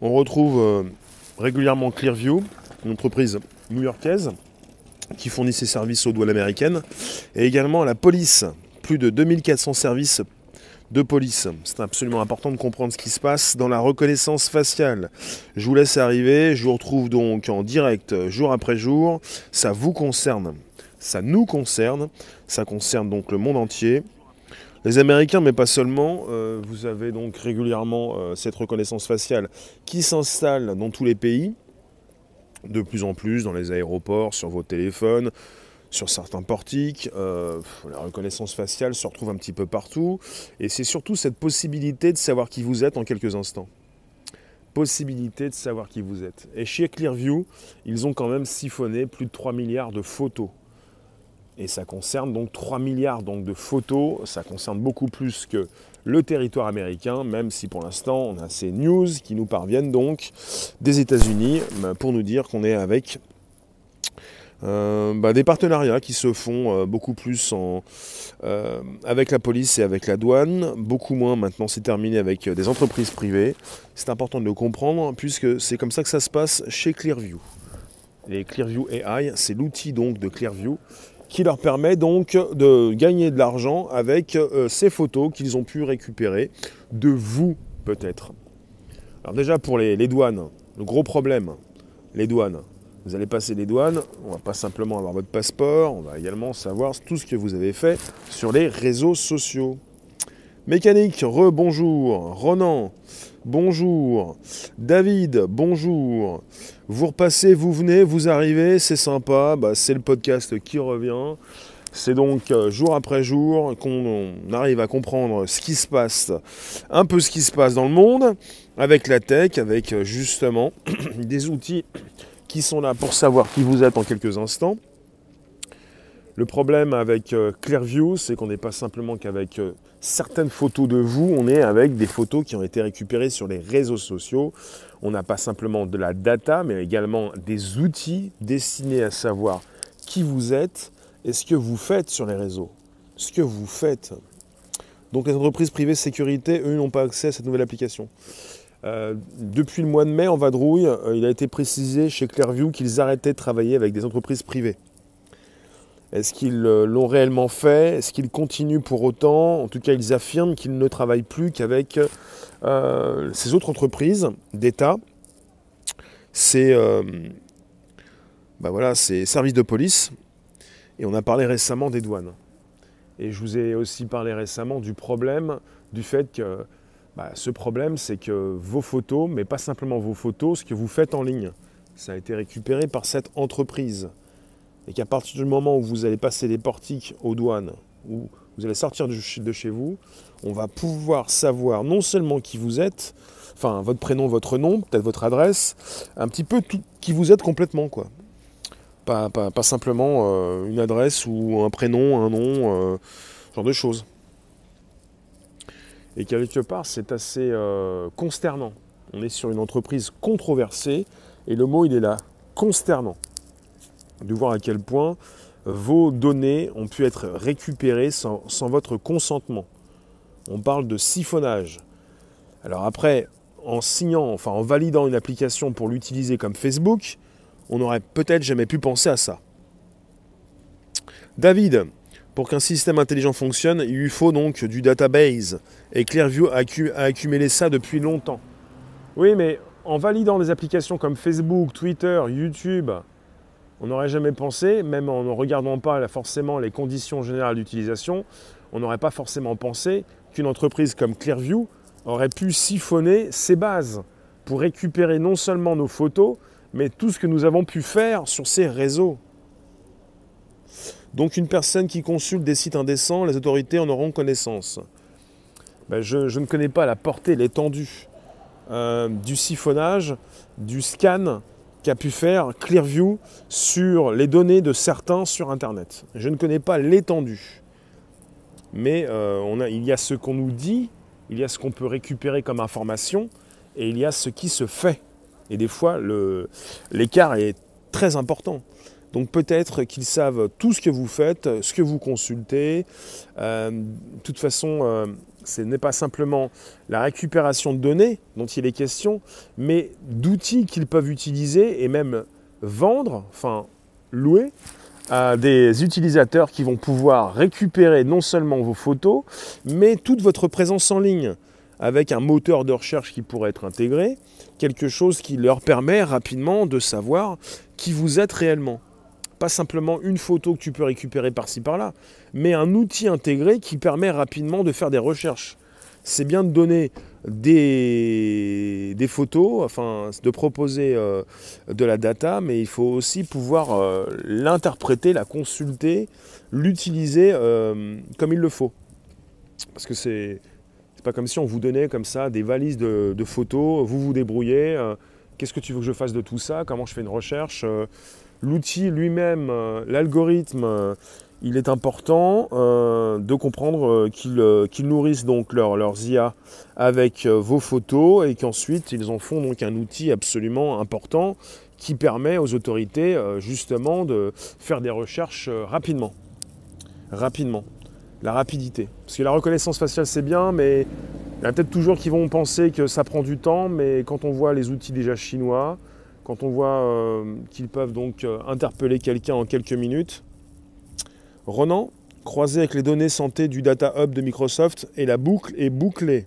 On retrouve euh, régulièrement Clearview, une entreprise new-yorkaise qui fournit ses services aux douanes américaines, et également la police, plus de 2400 services de police. C'est absolument important de comprendre ce qui se passe dans la reconnaissance faciale. Je vous laisse arriver, je vous retrouve donc en direct jour après jour. Ça vous concerne, ça nous concerne, ça concerne donc le monde entier. Les Américains, mais pas seulement, euh, vous avez donc régulièrement euh, cette reconnaissance faciale qui s'installe dans tous les pays, de plus en plus dans les aéroports, sur vos téléphones, sur certains portiques. Euh, la reconnaissance faciale se retrouve un petit peu partout. Et c'est surtout cette possibilité de savoir qui vous êtes en quelques instants. Possibilité de savoir qui vous êtes. Et chez Clearview, ils ont quand même siphonné plus de 3 milliards de photos et ça concerne donc 3 milliards donc, de photos, ça concerne beaucoup plus que le territoire américain, même si pour l'instant on a ces news qui nous parviennent donc des États-Unis bah, pour nous dire qu'on est avec euh, bah, des partenariats qui se font euh, beaucoup plus euh, avec la police et avec la douane, beaucoup moins maintenant c'est terminé avec des entreprises privées. C'est important de le comprendre puisque c'est comme ça que ça se passe chez Clearview. Et Clearview AI, c'est l'outil donc de Clearview qui leur permet donc de gagner de l'argent avec euh, ces photos qu'ils ont pu récupérer de vous peut-être. Alors déjà pour les, douanes, le gros problème, les douanes. Vous allez passer les douanes, on va pas simplement avoir votre passeport, on va également savoir tout ce que vous avez fait sur les réseaux sociaux. Mécanique, re-bonjour. Ronan, bonjour. David, bonjour. Vous repassez, vous venez, vous arrivez, c'est sympa, bah, c'est le podcast qui revient. C'est donc euh, jour après jour qu'on arrive à comprendre ce qui se passe, un peu ce qui se passe dans le monde, avec la tech, avec euh, justement des outils qui sont là pour savoir qui vous êtes en quelques instants. Le problème avec euh, Clearview, c'est qu'on n'est pas simplement qu'avec certaines photos de vous, on est avec des photos qui ont été récupérées sur les réseaux sociaux. On n'a pas simplement de la data, mais également des outils destinés à savoir qui vous êtes et ce que vous faites sur les réseaux. Ce que vous faites. Donc les entreprises privées sécurité, eux, n'ont pas accès à cette nouvelle application. Euh, depuis le mois de mai, en vadrouille, il a été précisé chez Clearview qu'ils arrêtaient de travailler avec des entreprises privées. Est-ce qu'ils euh, l'ont réellement fait? Est-ce qu'ils continuent pour autant? En tout cas, ils affirment qu'ils ne travaillent plus qu'avec euh, ces autres entreprises d'État, ces, euh, bah voilà, ces services de police. Et on a parlé récemment des douanes. Et je vous ai aussi parlé récemment du problème, du fait que bah, ce problème, c'est que vos photos, mais pas simplement vos photos, ce que vous faites en ligne, ça a été récupéré par cette entreprise et qu'à partir du moment où vous allez passer les portiques aux douanes, où vous allez sortir de chez vous, on va pouvoir savoir non seulement qui vous êtes, enfin votre prénom, votre nom, peut-être votre adresse, un petit peu tout, qui vous êtes complètement quoi. Pas, simplement euh, une adresse ou un prénom, un nom, euh, ce genre de choses. Et quelque part, c'est assez euh, consternant. On est sur une entreprise controversée et le mot il est là, consternant de voir à quel point vos données ont pu être récupérées sans, votre consentement. On parle de siphonnage. Alors après, en signant, enfin en validant une application pour l'utiliser comme Facebook, on n'aurait peut-être jamais pu penser à ça. David, pour qu'un système intelligent fonctionne, il lui faut donc du database. Et Clearview a accumulé ça depuis longtemps. Oui, mais en validant des applications comme Facebook, Twitter, YouTube, on n'aurait jamais pensé, même en ne regardant pas forcément les conditions générales d'utilisation, on n'aurait pas forcément pensé qu'une entreprise comme Clearview aurait pu siphonner ses bases pour récupérer non seulement nos photos, mais tout ce que nous avons pu faire sur ces réseaux. Donc une personne qui consulte des sites indécents, les autorités en auront connaissance. Ben, je, ne connais pas la portée, l'étendue euh, du siphonnage, du scan qu'a pu faire Clearview sur les données de certains sur Internet. Je ne connais pas l'étendue. Mais euh, il y a ce qu'on nous dit, il y a ce qu'on peut récupérer comme information, et il y a ce qui se fait. Et des fois, l'écart est très important. Donc peut-être qu'ils savent tout ce que vous faites, ce que vous consultez. Euh, de toute façon, euh, ce n'est pas simplement la récupération de données dont il est question, mais d'outils qu'ils peuvent utiliser et même vendre, enfin louer à des utilisateurs qui vont pouvoir récupérer non seulement vos photos, mais toute votre présence en ligne avec un moteur de recherche qui pourrait être intégré, quelque chose qui leur permet rapidement de savoir qui vous êtes réellement. Pas simplement une photo que tu peux récupérer par-ci par-là, mais un outil intégré qui permet rapidement de faire des recherches. C'est bien de donner des, des, photos, enfin de proposer euh, de la data, mais il faut aussi pouvoir euh, l'interpréter, la consulter, l'utiliser euh, comme il le faut. Parce que c'est pas comme si on vous donnait comme ça des valises de, photos, vous vous débrouillez, qu'est-ce que tu veux que je fasse de tout ça, comment je fais une recherche. L'outil lui-même, l'algorithme, il est important euh, de comprendre euh, euh, qu'ils nourrissent donc leurs IA avec vos photos et qu'ensuite ils en font donc un outil absolument important qui permet aux autorités justement de faire des recherches rapidement. Rapidement. La rapidité. Parce que la reconnaissance faciale c'est bien, mais il y a peut-être toujours qui vont penser que ça prend du temps, mais quand on voit les outils déjà chinois, quand on voit qu'ils peuvent donc interpeller quelqu'un en quelques minutes, Ronan, croisé avec les données santé du Data Hub de Microsoft, et la boucle est bouclée.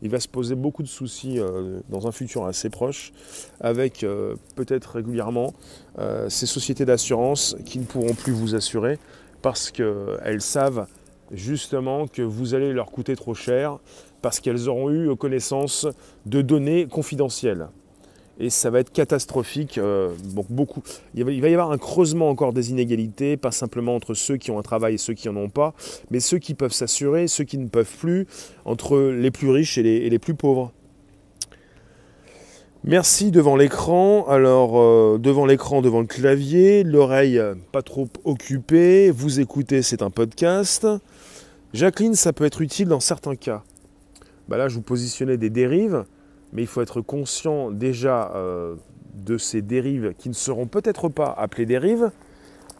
Il va se poser beaucoup de soucis euh, dans un futur assez proche, avec euh, peut-être régulièrement euh, ces sociétés d'assurance qui ne pourront plus vous assurer parce qu'elles savent justement que vous allez leur coûter trop cher, parce qu'elles auront eu connaissance de données confidentielles et ça va être catastrophique. Euh. Il va, y avoir un creusement encore des inégalités, pas simplement entre ceux qui ont un travail et ceux qui n'en ont pas, mais ceux qui peuvent s'assurer, ceux qui ne peuvent plus, entre les plus riches et les, plus pauvres. Merci devant l'écran. Alors, euh, devant l'écran, devant le clavier, l'oreille pas trop occupée, vous écoutez, c'est un podcast. Jacqueline, ça peut être utile dans certains cas. Bah là, je vous positionnais des dérives mais il faut être conscient déjà euh, de ces dérives qui ne seront peut-être pas appelées dérives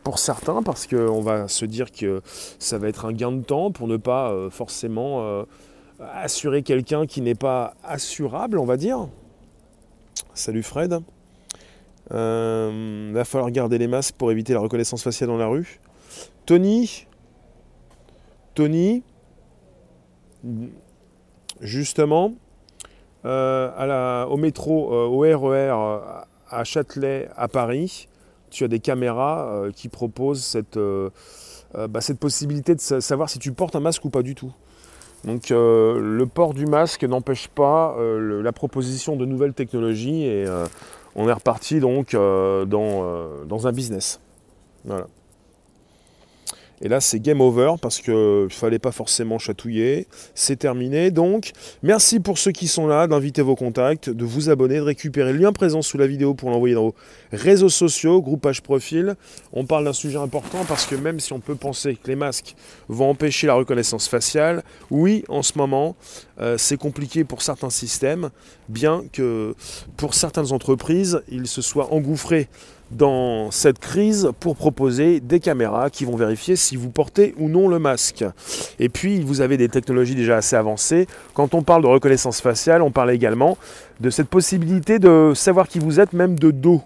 pour certains, parce qu'on va se dire que ça va être un gain de temps pour ne pas euh, forcément euh, assurer quelqu'un qui n'est pas assurable, on va dire. Salut Fred. Il va falloir garder les masques pour éviter la reconnaissance faciale dans la rue. Tony, Tony, justement, euh, au métro, euh, au RER euh, à Châtelet, à Paris, tu as des caméras qui proposent cette, bah, possibilité de savoir si tu portes un masque ou pas du tout. Donc le port du masque n'empêche pas la proposition de nouvelles technologies et on est reparti donc dans, dans, un business. Voilà. Et là, c'est game over parce qu'il ne fallait pas forcément chatouiller. C'est terminé. Donc, merci pour ceux qui sont là, d'inviter vos contacts, de vous abonner, de récupérer le lien présent sous la vidéo pour l'envoyer dans vos réseaux sociaux, groupage profil. On parle d'un sujet important parce que même si on peut penser que les masques vont empêcher la reconnaissance faciale, oui, en ce moment, euh, c'est compliqué pour certains systèmes, bien que pour certaines entreprises, ils se soient engouffrés dans cette crise pour proposer des caméras qui vont vérifier si vous portez ou non le masque. Et puis, vous avez des technologies déjà assez avancées. Quand on parle de reconnaissance faciale, on parle également de cette possibilité de savoir qui vous êtes, même de dos.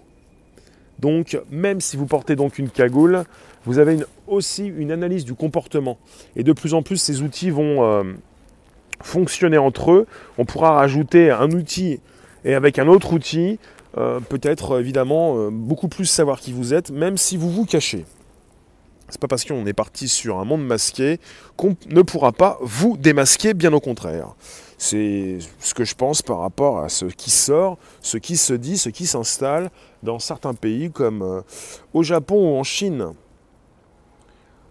Donc, même si vous portez donc une cagoule, vous avez aussi une analyse du comportement. Et de plus en plus, ces outils vont euh, fonctionner entre eux. On pourra rajouter un outil et avec un autre outil, euh, peut-être évidemment euh, beaucoup plus savoir qui vous êtes, même si vous vous cachez. C'est pas parce qu'on est parti sur un monde masqué qu'on ne pourra pas vous démasquer, bien au contraire. C'est ce que je pense par rapport à ce qui sort, ce qui se dit, ce qui s'installe dans certains pays comme euh, au Japon ou en Chine.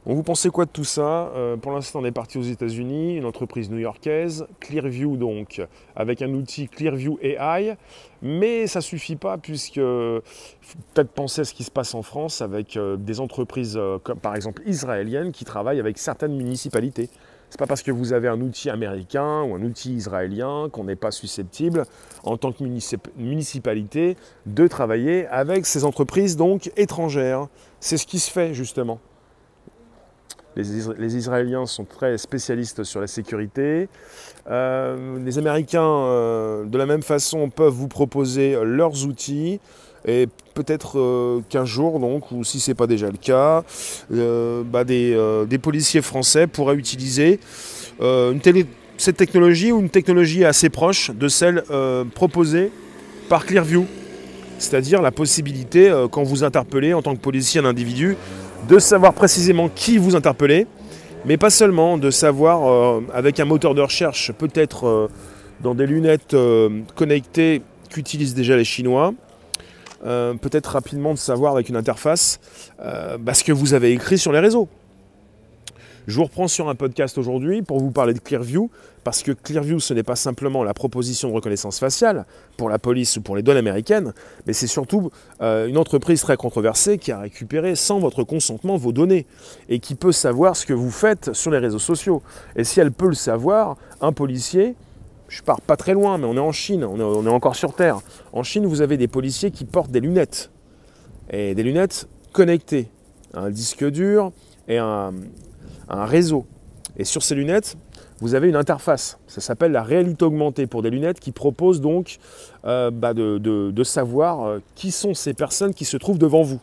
Vous pensez quoi de tout ça? Euh, Pour l'instant, on est parti aux États-Unis, une entreprise new-yorkaise, Clearview donc, avec un outil Clearview AI, mais ça ne suffit pas puisque peut-être penser à ce qui se passe en France avec euh, des entreprises euh, par exemple israéliennes qui travaillent avec certaines municipalités. C'est pas parce que vous avez un outil américain ou un outil israélien qu'on n'est pas susceptible, en tant que municipalité, de travailler avec ces entreprises donc étrangères. C'est ce qui se fait justement. Les, Israéliens sont très spécialistes sur la sécurité. Euh, les Américains, euh, de la même façon, peuvent vous proposer leurs outils. Et peut-être qu'un jour, donc, ou si ce n'est pas déjà le cas, bah, des, policiers français pourraient utiliser cette technologie ou une technologie assez proche de celle proposée par Clearview. C'est-à-dire la possibilité, quand vous interpellez en tant que policier un individu, de savoir précisément qui vous interpellez, mais pas seulement, de savoir euh, avec un moteur de recherche, peut-être euh, dans des lunettes euh, connectées qu'utilisent déjà les Chinois, peut-être rapidement de savoir avec une interface bah, ce que vous avez écrit sur les réseaux. Je vous reprends sur un podcast aujourd'hui pour vous parler de Clearview, parce que Clearview, ce n'est pas simplement la proposition de reconnaissance faciale pour la police ou pour les douanes américaines, mais c'est surtout euh, une entreprise très controversée qui a récupéré sans votre consentement vos données et qui peut savoir ce que vous faites sur les réseaux sociaux. Et si elle peut le savoir, un policier, je pars pas très loin, mais on est en Chine, on est, on est encore sur Terre. En Chine, vous avez des policiers qui portent des lunettes, et des lunettes connectées, un disque dur et un, un réseau. Et sur ces lunettes, vous avez une interface. Ça s'appelle la réalité augmentée pour des lunettes qui propose donc euh, bah, de, savoir euh, qui sont ces personnes qui se trouvent devant vous.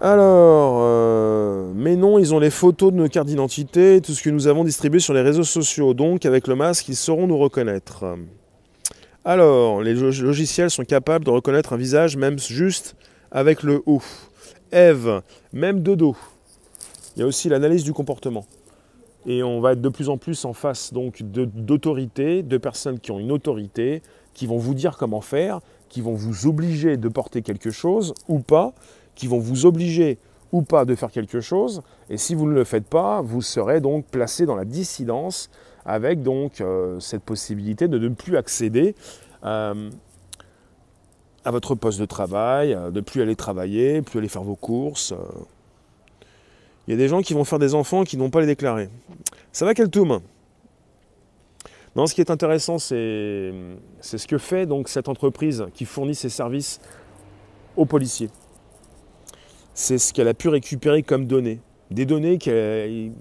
Alors, euh, mais non, ils ont les photos de nos cartes d'identité, tout ce que nous avons distribué sur les réseaux sociaux. Donc, avec le masque, ils sauront nous reconnaître. Alors, les logiciels sont capables de reconnaître un visage, même juste avec le haut. Eve, même de dos. Il y a aussi l'analyse du comportement. Et on va être de plus en plus en face donc d'autorités, de, personnes qui ont une autorité, qui vont vous dire comment faire, qui vont vous obliger de porter quelque chose ou pas, qui vont vous obliger ou pas de faire quelque chose. Et si vous ne le faites pas, vous serez donc placé dans la dissidence avec donc euh, cette possibilité de ne plus accéder euh, à votre poste de travail, de plus aller travailler, plus aller faire vos courses. Euh, il y a des gens qui vont faire des enfants qui n'ont pas les déclarer. Ça va quel toum Non, ce qui est intéressant, c'est ce que fait donc cette entreprise qui fournit ses services aux policiers. C'est ce qu'elle a pu récupérer comme données. Des données qu'ils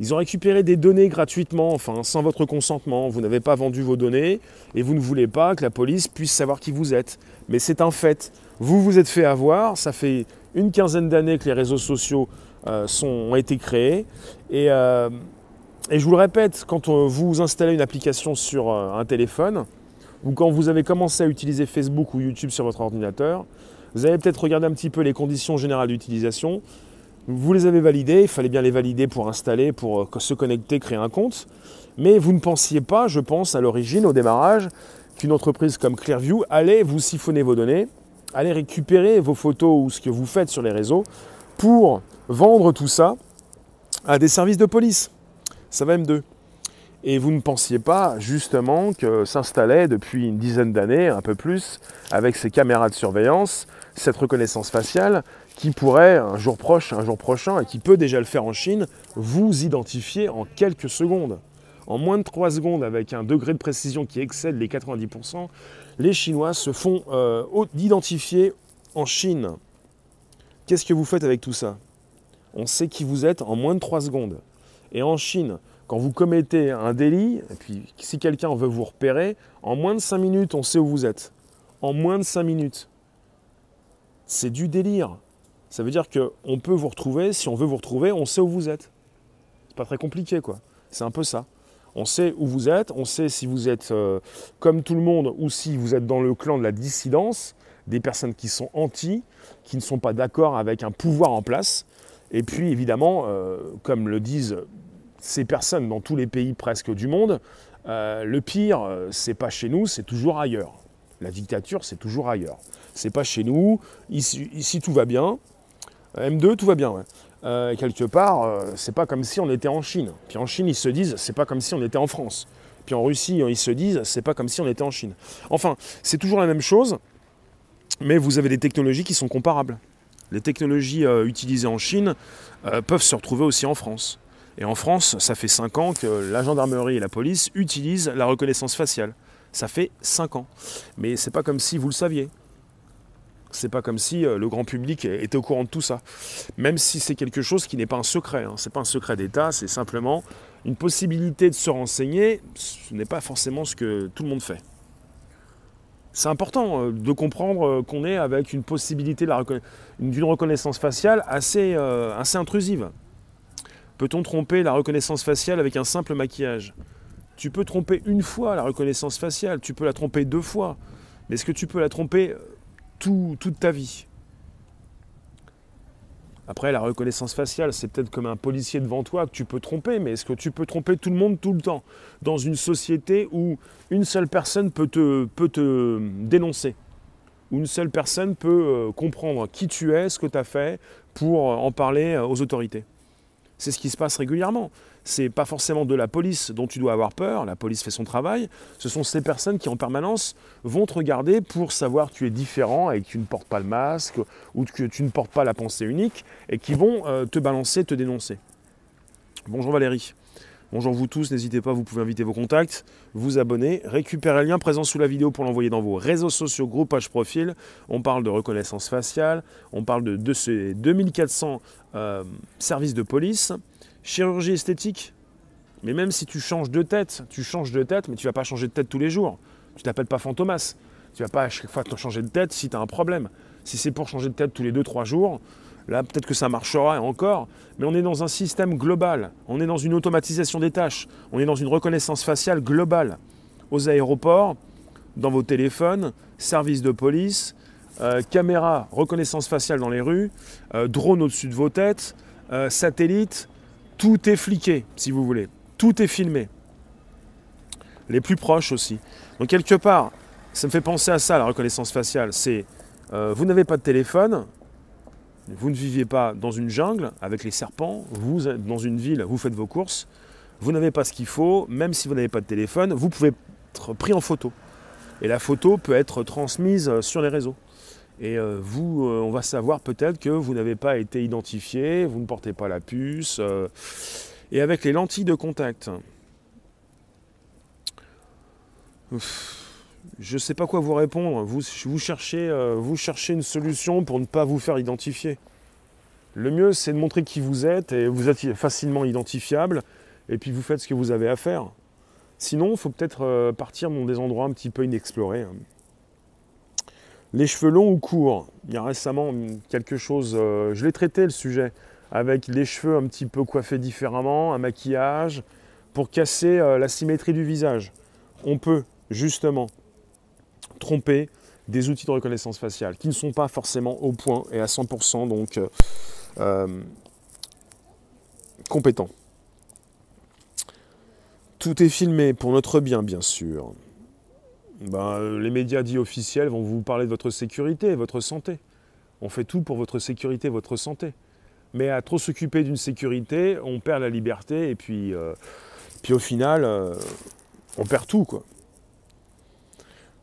ils ont récupéré des données gratuitement, enfin sans votre consentement. Vous n'avez pas vendu vos données et vous ne voulez pas que la police puisse savoir qui vous êtes. Mais c'est un fait. Vous vous êtes fait avoir. Ça fait une quinzaine d'années que les réseaux sociaux sont, ont été créés. Et, euh, et, je vous le répète, quand vous installez une application sur euh, un téléphone, ou quand vous avez commencé à utiliser Facebook ou YouTube sur votre ordinateur, vous avez peut-être regardé un petit peu les conditions générales d'utilisation. Vous les avez validées, il fallait bien les valider pour installer, pour se connecter, créer un compte. Mais vous ne pensiez pas, je pense, à l'origine, au démarrage, qu'une entreprise comme Clearview allait vous siphonner vos données, allait récupérer vos photos ou ce que vous faites sur les réseaux pour vendre tout ça à des services de police. Ça va M2. Et vous ne pensiez pas justement que s'installait depuis une dizaine d'années, un peu plus, avec ces caméras de surveillance, cette reconnaissance faciale qui pourrait, un jour proche, un jour prochain, et qui peut déjà le faire en Chine, vous identifier en quelques secondes. En moins de 3 secondes, avec un degré de précision qui excède les 90%, les Chinois se font euh, identifier en Chine. Qu'est-ce que vous faites avec tout ça? On sait qui vous êtes en moins de 3 secondes. Et en Chine, quand vous commettez un délit, et puis si quelqu'un veut vous repérer, en moins de 5 minutes, on sait où vous êtes. En moins de 5 minutes. C'est du délire. Ça veut dire qu'on peut vous retrouver, si on veut vous retrouver, on sait où vous êtes. C'est pas très compliqué, quoi. C'est un peu ça. On sait où vous êtes, on sait si vous êtes euh, comme tout le monde ou si vous êtes dans le clan de la dissidence, des personnes qui sont anti, qui ne sont pas d'accord avec un pouvoir en place. Et puis évidemment, euh, comme le disent ces personnes dans tous les pays presque du monde, euh, le pire, euh, c'est pas chez nous, c'est toujours ailleurs. La dictature, c'est toujours ailleurs. C'est pas chez nous, ici, tout va bien. M2, tout va bien. quelque part, c'est pas comme si on était en Chine. Puis en Chine, ils se disent, c'est pas comme si on était en France. Puis en Russie, ils se disent, c'est pas comme si on était en Chine. Enfin, c'est toujours la même chose mais vous avez des technologies qui sont comparables. Les technologies euh, utilisées en Chine euh, peuvent se retrouver aussi en France. Et en France, ça fait 5 ans que la gendarmerie et la police utilisent la reconnaissance faciale. Ça fait 5 ans. Mais c'est pas comme si vous le saviez. C'est pas comme si le grand public était au courant de tout ça. Même si c'est quelque chose qui n'est pas un secret. Hein. Ce n'est pas un secret d'État, c'est simplement une possibilité de se renseigner. Ce n'est pas forcément ce que tout le monde fait. C'est important de comprendre qu'on est avec une possibilité d'une reconnaissance faciale assez, assez intrusive. Peut-on tromper la reconnaissance faciale avec un simple maquillage? Tu peux tromper une fois la reconnaissance faciale, tu peux la tromper deux fois, mais est-ce que tu peux la tromper euh, toute ta vie? Après, la reconnaissance faciale, c'est peut-être comme un policier devant toi que tu peux tromper, mais est-ce que tu peux tromper tout le monde tout le temps Dans une société où une seule personne peut te, dénoncer, où une seule personne peut euh, comprendre qui tu es, ce que tu as fait, pour en parler aux autorités? C'est ce qui se passe régulièrement. C'est pas forcément de la police dont tu dois avoir peur, la police fait son travail, ce sont ces personnes qui en permanence vont te regarder pour savoir que tu es différent et que tu ne portes pas le masque ou que tu ne portes pas la pensée unique et qui vont euh, te balancer, te dénoncer. Bonjour Valérie. Bonjour vous tous, n'hésitez pas, vous pouvez inviter vos contacts, vous abonner, récupérer le lien présent sous la vidéo pour l'envoyer dans vos réseaux sociaux, groupe, page profil. On parle de reconnaissance faciale, on parle de, ces 2400 euh, services de police, chirurgie esthétique. Mais même si tu changes de tête, tu changes de tête, mais tu vas pas changer de tête tous les jours. Tu t'appelles pas Fantomas. Tu vas pas à chaque fois changer de tête si tu as un problème. Si c'est pour changer de tête tous les 2-3 jours, Là, peut-être que ça marchera encore, mais on est dans un système global. On est dans une automatisation des tâches. On est dans une reconnaissance faciale globale. Aux aéroports, dans vos téléphones, services de police, euh, caméras, reconnaissance faciale dans les rues, euh, drones au-dessus de vos têtes, euh, satellites, tout est fliqué, si vous voulez. Tout est filmé. Les plus proches aussi. Donc quelque part, ça me fait penser à ça, la reconnaissance faciale. C'est, vous n'avez pas de téléphone, vous ne vivez pas dans une jungle avec les serpents, vous êtes dans une ville, vous faites vos courses, vous n'avez pas ce qu'il faut, même si vous n'avez pas de téléphone, vous pouvez être pris en photo. Et la photo peut être transmise euh, sur les réseaux. Et euh, vous, euh, on va savoir peut-être que vous n'avez pas été identifié, vous ne portez pas la puce. et avec les lentilles de contact. Je ne sais pas quoi vous répondre. Vous, cherchez, euh, une solution pour ne pas vous faire identifier. Le mieux, c'est de montrer qui vous êtes et vous êtes facilement identifiable et puis vous faites ce que vous avez à faire. Sinon, il faut peut-être euh, partir dans des endroits un petit peu inexplorés. Hein. Les cheveux longs ou courts Il y a récemment quelque chose, euh, je l'ai traité le sujet, avec les cheveux un petit peu coiffés différemment, un maquillage, pour casser la symétrie du visage. On peut justement tromper des outils de reconnaissance faciale qui ne sont pas forcément au point et à 100% donc euh, euh, compétents. Tout est filmé pour notre bien, bien sûr. Ben, les médias dits officiels vont vous parler de votre sécurité et votre santé. On fait tout pour votre sécurité votre santé. Mais à trop s'occuper d'une sécurité, on perd la liberté et puis, euh, puis au final, on perd tout. quoi.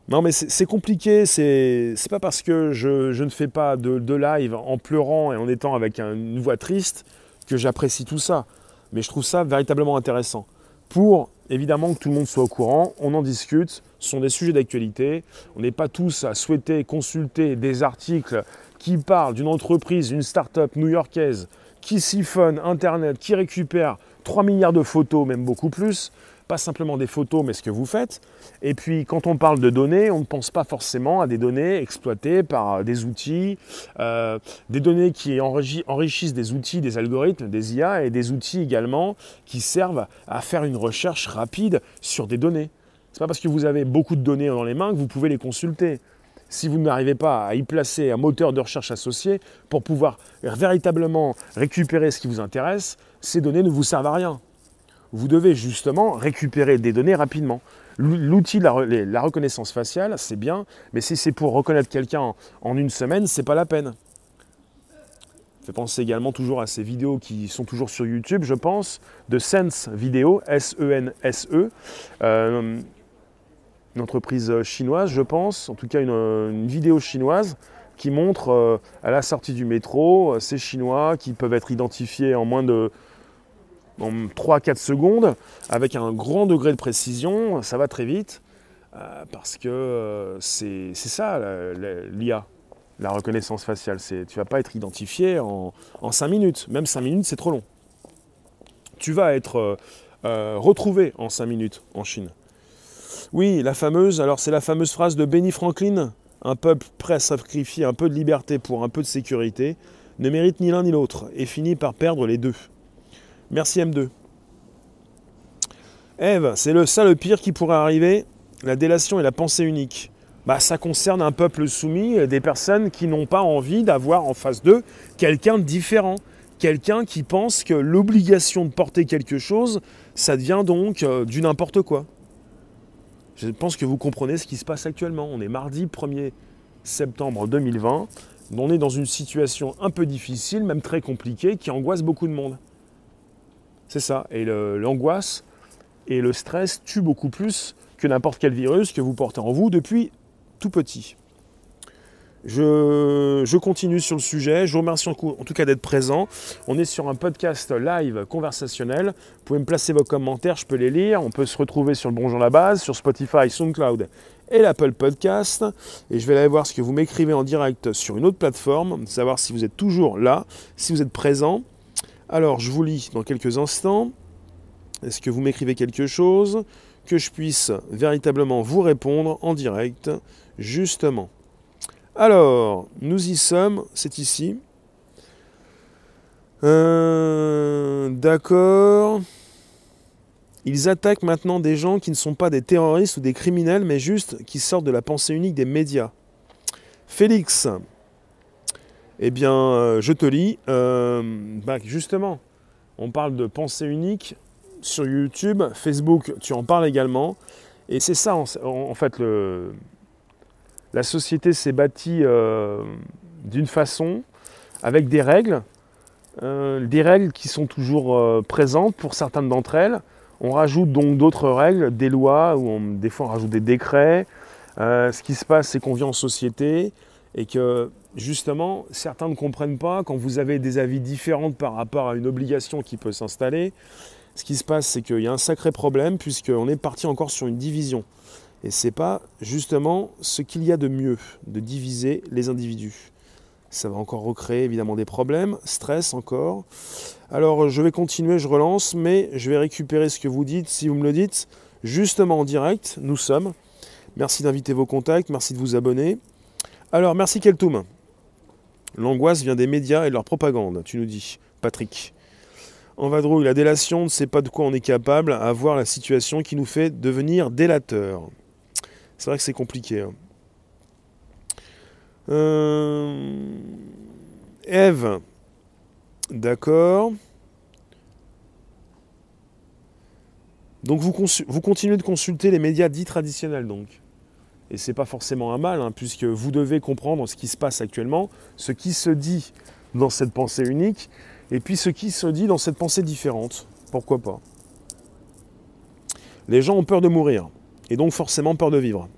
Non, mais c'est compliqué. C'est pas parce que je, ne fais pas de, live en pleurant et en étant avec une voix triste que j'apprécie tout ça. Mais je trouve ça véritablement intéressant. Pour évidemment que tout le monde soit au courant, on en discute. Sont des sujets d'actualité. On n'est pas tous à souhaiter consulter des articles qui parlent d'une entreprise, une start-up new-yorkaise qui siphonne Internet, qui récupère 3 milliards de photos, même beaucoup plus pas simplement des photos, mais ce que vous faites. Et puis quand on parle de données, on ne pense pas forcément à des données exploitées par des outils, euh, des données qui enrichissent des outils, des algorithmes, des IA, et des outils également qui servent à faire une recherche rapide sur des données. Ce n'est pas parce que vous avez beaucoup de données dans les mains que vous pouvez les consulter. Si vous n'arrivez pas à y placer un moteur de recherche associé pour pouvoir véritablement récupérer ce qui vous intéresse, ces données ne vous servent à rien vous devez justement récupérer des données rapidement. L'outil, la, la, reconnaissance faciale, c'est bien, mais si c'est pour reconnaître quelqu'un en une semaine, c'est pas la peine. Je pense également toujours à ces vidéos qui sont toujours sur YouTube, je pense, de Sense Video, S-E-N-S-E, une entreprise chinoise, je pense, en tout cas une, vidéo chinoise qui montre euh, à la sortie du métro euh, ces Chinois qui peuvent être identifiés en moins de en 3-4 secondes, avec un grand degré de précision, ça va très vite, euh, parce que euh, c'est ça l'IA. la reconnaissance faciale. C'est, tu vas pas être identifié en, en 5 minutes. Même 5 minutes, c'est trop long. Tu vas être euh, euh, retrouvé en 5 minutes en Chine. Oui, la fameuse, alors c'est la fameuse phrase de Benny Franklin, un peuple prêt à sacrifier un peu de liberté pour un peu de sécurité, ne mérite ni l'un ni l'autre et finit par perdre les deux. Merci M2. Eve, c'est le, ça le pire qui pourrait arriver, la délation et la pensée unique. Bah, ça concerne un peuple soumis, des personnes qui n'ont pas envie d'avoir en face d'eux quelqu'un de différent, quelqu'un qui pense que l'obligation de porter quelque chose, ça devient donc euh, du n'importe quoi. Je pense que vous comprenez ce qui se passe actuellement. On est mardi 1er septembre 2020. On est dans une situation un peu difficile, même très compliquée, qui angoisse beaucoup de monde. C'est ça. Et l'angoisse et le stress tuent beaucoup plus que n'importe quel virus que vous portez en vous depuis tout petit. Je, continue sur le sujet. Je vous remercie en, tout cas d'être présent. On est sur un podcast live conversationnel. Vous pouvez me placer vos commentaires, je peux les lire. On peut se retrouver sur le Bonjour la base, sur Spotify, SoundCloud et l'Apple Podcast. Et je vais aller voir ce que vous m'écrivez en direct sur une autre plateforme, savoir si vous êtes toujours là, si vous êtes présent. Alors, je vous lis dans quelques instants. Est-ce que vous m'écrivez quelque chose? Que je puisse véritablement vous répondre en direct, justement alors, nous y sommes, c'est ici. Euh, d'accord. Ils attaquent maintenant des gens qui ne sont pas des terroristes ou des criminels, mais juste qui sortent de la pensée unique des médias. Félix, eh bien, euh, je te lis. Euh, bah, justement, on parle de pensée unique sur YouTube, Facebook, tu en parles également. Et c'est ça, en fait, le, la société s'est bâtie euh, d'une façon, avec des règles, euh, des règles qui sont toujours euh, présentes pour certaines d'entre elles. On rajoute donc d'autres règles, des lois, ou des fois on rajoute des décrets. ce qui se passe, c'est qu'on vit en société et que justement, certains ne comprennent pas quand vous avez des avis différents par rapport à une obligation qui peut s'installer. Ce qui se passe, c'est qu'il y a un sacré problème puisqu'on est parti encore sur une division. Et c'est pas justement ce qu'il y a de mieux de diviser les individus. Ça va encore recréer évidemment des problèmes, stress encore. Alors je vais continuer, je relance, mais je vais récupérer ce que vous dites, si vous me le dites, justement en direct, nous sommes. Merci d'inviter vos contacts, merci de vous abonner. Alors merci Keltoum. L'angoisse vient des médias et de leur propagande, tu nous dis, Patrick. En vadrouille, la délation ne sait pas de quoi on est capable à voir la situation qui nous fait devenir délateur. C'est vrai que c'est compliqué. Hein. Euh, Eve, d'accord. Donc vous, continuez de consulter les médias dits traditionnels donc. Et c'est pas forcément un mal, hein, puisque vous devez comprendre ce qui se passe actuellement, ce qui se dit dans cette pensée unique, et puis ce qui se dit dans cette pensée différente. Pourquoi pas? Les gens ont peur de mourir et donc forcément peur de vivre.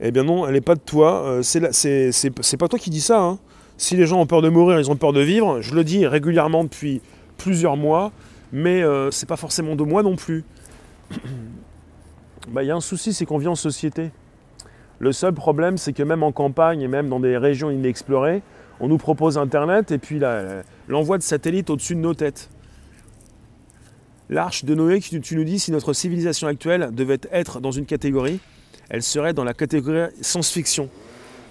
Eh bien non, elle n'est pas de toi, euh, c'est pas toi qui dis ça. Hein. Si les gens ont peur de mourir, ils ont peur de vivre, je le dis régulièrement depuis plusieurs mois, mais euh, c'est pas forcément de moi non plus. Bah, il y a un souci, c'est qu'on vit en société. Le seul problème, c'est que même en campagne et même dans des régions inexplorées, on nous propose Internet et puis l'envoi de satellites au-dessus de nos têtes. L'arche de Noé, tu nous dis, si notre civilisation actuelle devait être dans une catégorie, elle serait dans la catégorie science-fiction.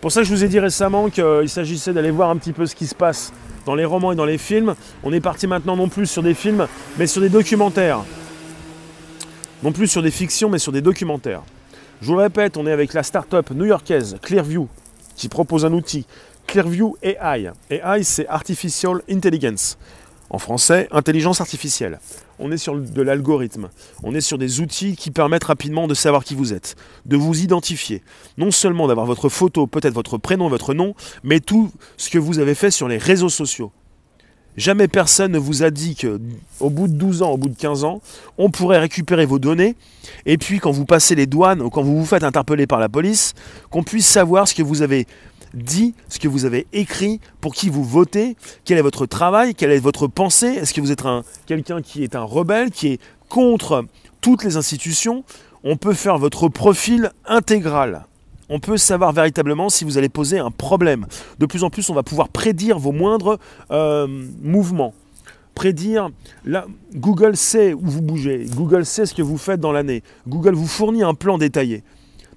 Pour ça, je vous ai dit récemment qu'il s'agissait d'aller voir un petit peu ce qui se passe dans les romans et dans les films. On est parti maintenant non plus sur des films, mais sur des documentaires. Non plus sur des fictions, mais sur des documentaires. Je vous le répète, on est avec la start-up new-yorkaise Clearview, qui propose un outil, Clearview AI. AI, c'est Artificial Intelligence. En français, intelligence artificielle. On est sur de l'algorithme. On est sur des outils qui permettent rapidement de savoir qui vous êtes, de vous identifier. Non seulement d'avoir votre photo, peut-être votre prénom, votre nom, mais tout ce que vous avez fait sur les réseaux sociaux. Jamais personne ne vous a dit qu'au bout de 12 ans, au bout de 15 ans, on pourrait récupérer vos données, et puis quand vous passez les douanes ou quand vous vous faites interpeller par la police, qu'on puisse savoir ce que vous avez dit ce que vous avez écrit, pour qui vous votez, quel est votre travail, quelle est votre pensée, est-ce que vous êtes quelqu'un qui est un rebelle, qui est contre toutes les institutions, on peut faire votre profil intégral on peut savoir véritablement si vous allez poser un problème. De plus en plus, on va pouvoir prédire vos moindres euh, mouvements. Prédire, là, Google sait où vous bougez, Google sait ce que vous faites dans l'année, Google vous fournit un plan détaillé.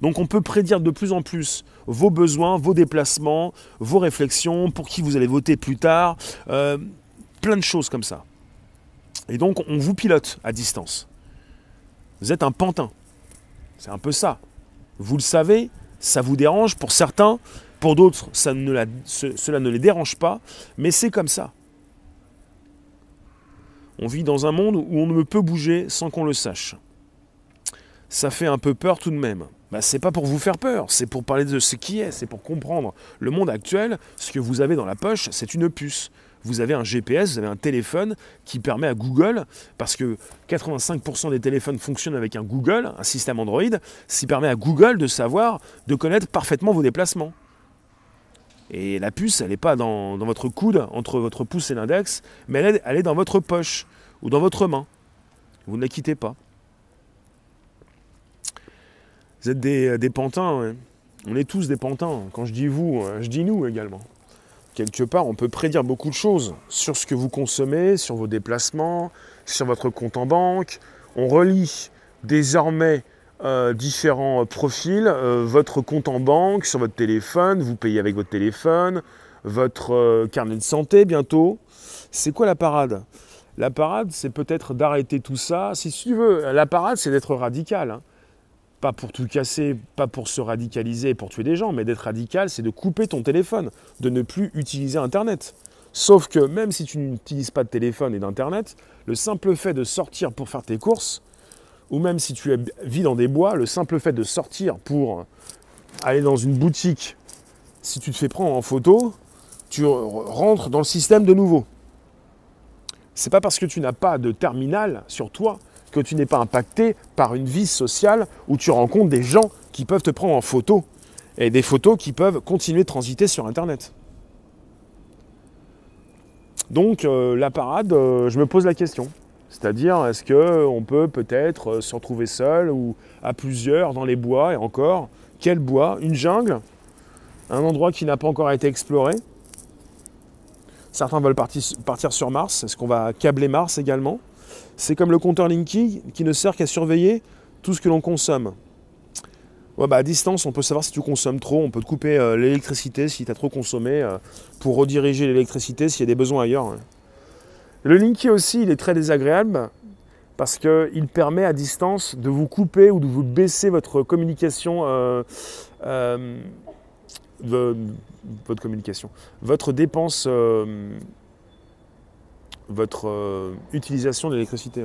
Donc on peut prédire de plus en plus vos besoins, vos déplacements, vos réflexions, pour qui vous allez voter plus tard, euh, plein de choses comme ça. Et donc on vous pilote à distance. Vous êtes un pantin. C'est un peu ça. Vous le savez, ça vous dérange pour certains, pour d'autres, cela ne les dérange pas, mais c'est comme ça. On vit dans un monde où on ne peut bouger sans qu'on le sache. Ça fait un peu peur tout de même. Bah, c'est pas pour vous faire peur, c'est pour parler de ce qui est, c'est pour comprendre le monde actuel. Ce que vous avez dans la poche, c'est une puce vous avez un GPS, vous avez un téléphone qui permet à Google, parce que 85% des téléphones fonctionnent avec un Google, un système Android, qui permet à Google de savoir, de connaître parfaitement vos déplacements. Et la puce, elle n'est pas dans, votre coude, entre votre pouce et l'index, mais elle est, dans votre poche ou dans votre main. Vous ne la quittez pas. Vous êtes des, des pantins, on est tous des pantins. Quand je dis vous, hein, je dis nous également quelque part, on peut prédire beaucoup de choses sur ce que vous consommez, sur vos déplacements, sur votre compte en banque. On relie désormais euh, différents profils, euh, votre compte en banque, sur votre téléphone, vous payez avec votre téléphone, votre euh, carnet de santé bientôt. C'est quoi la parade? La parade, c'est peut-être d'arrêter tout ça. Si tu veux, la parade, c'est d'être radical. Hein pas pour tout casser, pas pour se radicaliser, pour tuer des gens, mais d'être radical, c'est de couper ton téléphone, de ne plus utiliser Internet. Sauf que même si tu n'utilises pas de téléphone et d'Internet, le simple fait de sortir pour faire tes courses, ou même si tu vis dans des bois, le simple fait de sortir pour aller dans une boutique, si tu te fais prendre en photo, tu rentres dans le système de nouveau. C'est pas parce que tu n'as pas de terminal sur toi tu n'es pas impacté par une vie sociale où tu rencontres des gens qui peuvent te prendre en photo et des photos qui peuvent continuer de transiter sur Internet. Donc euh, la parade, euh, je me pose la question. C'est-à-dire, est-ce qu'on peut peut-être euh, se retrouver seul ou à plusieurs dans les bois? Et encore Quel bois? Une jungle? Un endroit qui n'a pas encore été exploré? Certains veulent partir sur Mars. Est-ce qu'on va câbler Mars également? C'est comme le compteur Linky qui ne sert qu'à surveiller tout ce que l'on consomme. Ouais, bah à distance, on peut savoir si tu consommes trop, on peut te couper euh, l'électricité si tu as trop consommé euh, pour rediriger l'électricité s'il y a des besoins ailleurs. Le Linky aussi, il est très désagréable parce qu'il permet à distance de vous couper ou de vous baisser votre communication, euh, votre communication, votre dépense votre euh, utilisation de l'électricité.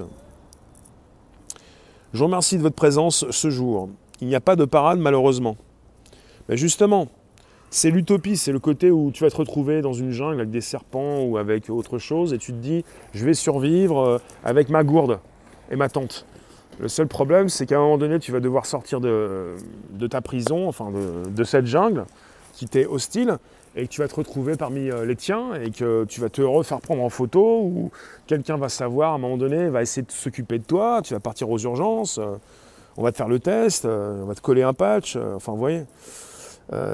Je vous remercie de votre présence ce jour. Il n'y a pas de parade malheureusement. Mais justement, c'est l'utopie, c'est le côté où tu vas te retrouver dans une jungle avec des serpents ou avec autre chose et tu te dis je vais survivre euh, avec ma gourde et ma tente. Le seul problème, c'est qu'à un moment donné, tu vas devoir sortir de, ta prison, enfin de cette jungle qui t'est hostile, et que tu vas te retrouver parmi euh, les tiens et que tu vas te refaire prendre en photo ou quelqu'un va savoir à un moment donné, va essayer de s'occuper de toi, tu vas partir aux urgences, euh, on va te faire le test, euh, on va te coller un patch, enfin vous voyez,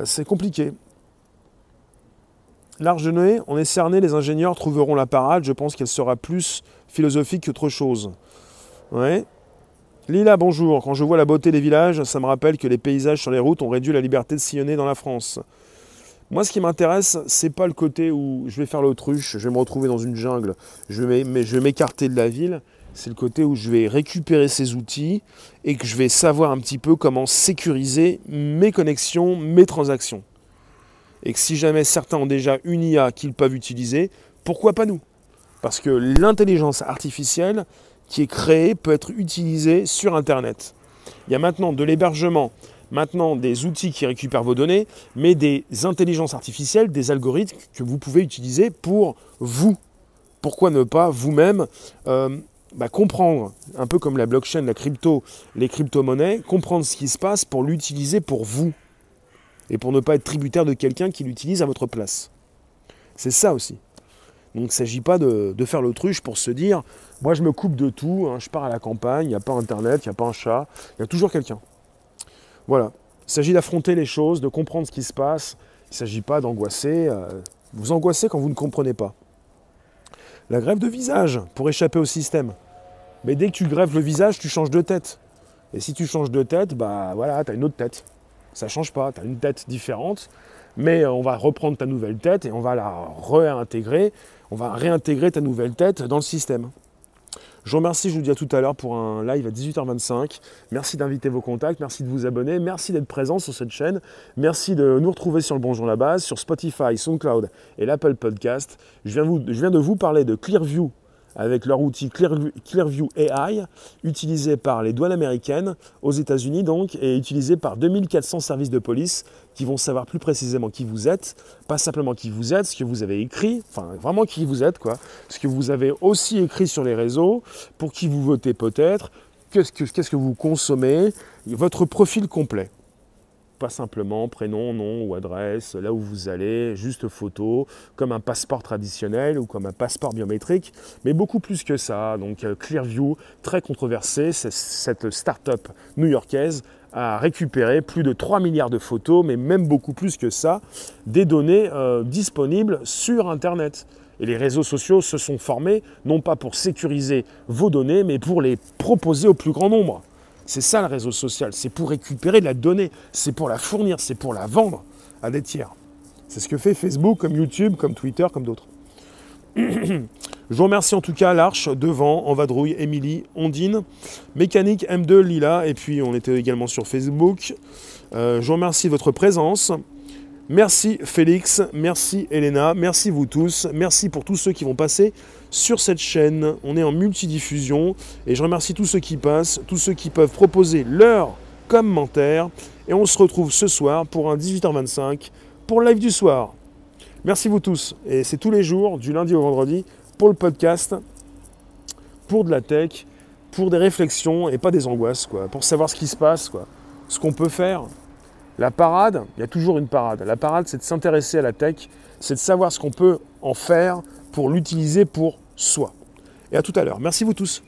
c'est compliqué. De Noé, on est cerné, les ingénieurs trouveront la parade, je pense qu'elle sera plus philosophique qu'autre chose. Lila, bonjour. Quand je vois la beauté des villages, ça me rappelle que les paysages sur les routes ont réduit la liberté de sillonner dans la France. Moi, ce qui m'intéresse, c'est pas le côté où je vais faire l'autruche, je vais me retrouver dans une jungle, je vais m'écarter de la ville. C'est le côté où je vais récupérer ces outils et que je vais savoir un petit peu comment sécuriser mes connexions, mes transactions. Et que si jamais certains ont déjà une IA qu'ils peuvent utiliser, pourquoi pas nous? Parce que l'intelligence artificielle qui est créée peut être utilisée sur Internet. Il y a maintenant de l'hébergement, maintenant des outils qui récupèrent vos données, mais des intelligences artificielles, des algorithmes que vous pouvez utiliser pour vous. Pourquoi ne pas vous-même euh, bah, comprendre, un peu comme la blockchain, la crypto, les crypto-monnaies, comprendre ce qui se passe pour l'utiliser pour vous et pour ne pas être tributaire de quelqu'un qui l'utilise à votre place. C'est ça aussi. Donc il ne s'agit pas de, faire l'autruche pour se dire, moi je me coupe de tout, hein, je pars à la campagne, il n'y a pas Internet, il n'y a pas un chat, il y a toujours quelqu'un. Voilà. Il s'agit d'affronter les choses, de comprendre ce qui se passe. Il ne s'agit pas d'angoisser. Euh, vous angoissez quand vous ne comprenez pas. La grève de visage pour échapper au système. Mais dès que tu grèves le visage, tu changes de tête. Et si tu changes de tête, bah voilà, tu as une autre tête. Ça ne change pas, tu as une tête différente, mais on va reprendre ta nouvelle tête et on va la réintégrer, on va réintégrer ta nouvelle tête dans le système. Je vous remercie, je vous dis à tout à l'heure pour un live à 18h25. Merci d'inviter vos contacts, merci de vous abonner, merci d'être présent sur cette chaîne, merci de nous retrouver sur le Bonjour la base, sur Spotify, SoundCloud et l'Apple Podcast. Je viens, vous, je viens de vous parler de Clearview avec leur outil Clearview AI, utilisé par les douanes américaines aux États-Unis donc, et utilisé par 2400 services de police qui vont savoir plus précisément qui vous êtes, pas simplement qui vous êtes, ce que vous avez écrit, enfin vraiment qui vous êtes, quoi, ce que vous avez aussi écrit sur les réseaux, pour qui vous votez peut-être, qu'est-ce que, qu'est-ce que vous consommez, votre profil complet pas simplement prénom, nom ou adresse, là où vous allez, juste photo, comme un passeport traditionnel ou comme un passeport biométrique, mais beaucoup plus que ça. Donc euh, Clearview, très controversé, cette start-up new-yorkaise a récupéré plus de 3 milliards de photos, mais même beaucoup plus que ça, des données euh, disponibles sur Internet. Et les réseaux sociaux se sont formés, non pas pour sécuriser vos données, mais pour les proposer au plus grand nombre. C'est ça le réseau social, c'est pour récupérer de la donnée, c'est pour la fournir, c'est pour la vendre à des tiers. C'est ce que fait Facebook, comme YouTube, comme Twitter, comme d'autres. Je vous remercie en tout cas l'Arche, Devant, Envadrouille, Émilie, Ondine, Mécanique, M2, Lila, et puis on était également sur Facebook. Euh, je vous remercie de votre présence. Merci Félix, merci Elena, merci vous tous, merci pour tous ceux qui vont passer sur cette chaîne. On est en multidiffusion et je remercie tous ceux qui passent, tous ceux qui peuvent proposer leurs commentaires. Et on se retrouve ce soir pour un 18h25 pour le live du soir. Merci vous tous. Et c'est tous les jours, du lundi au vendredi, pour le podcast, pour de la tech, pour des réflexions et pas des angoisses, quoi. Pour savoir ce qui se passe, quoi. Ce qu'on peut faire. La parade, il y a toujours une parade. La parade, c'est de s'intéresser à la tech, c'est de savoir ce qu'on peut en faire pour l'utiliser pour soi. Et à tout à l'heure. Merci vous tous.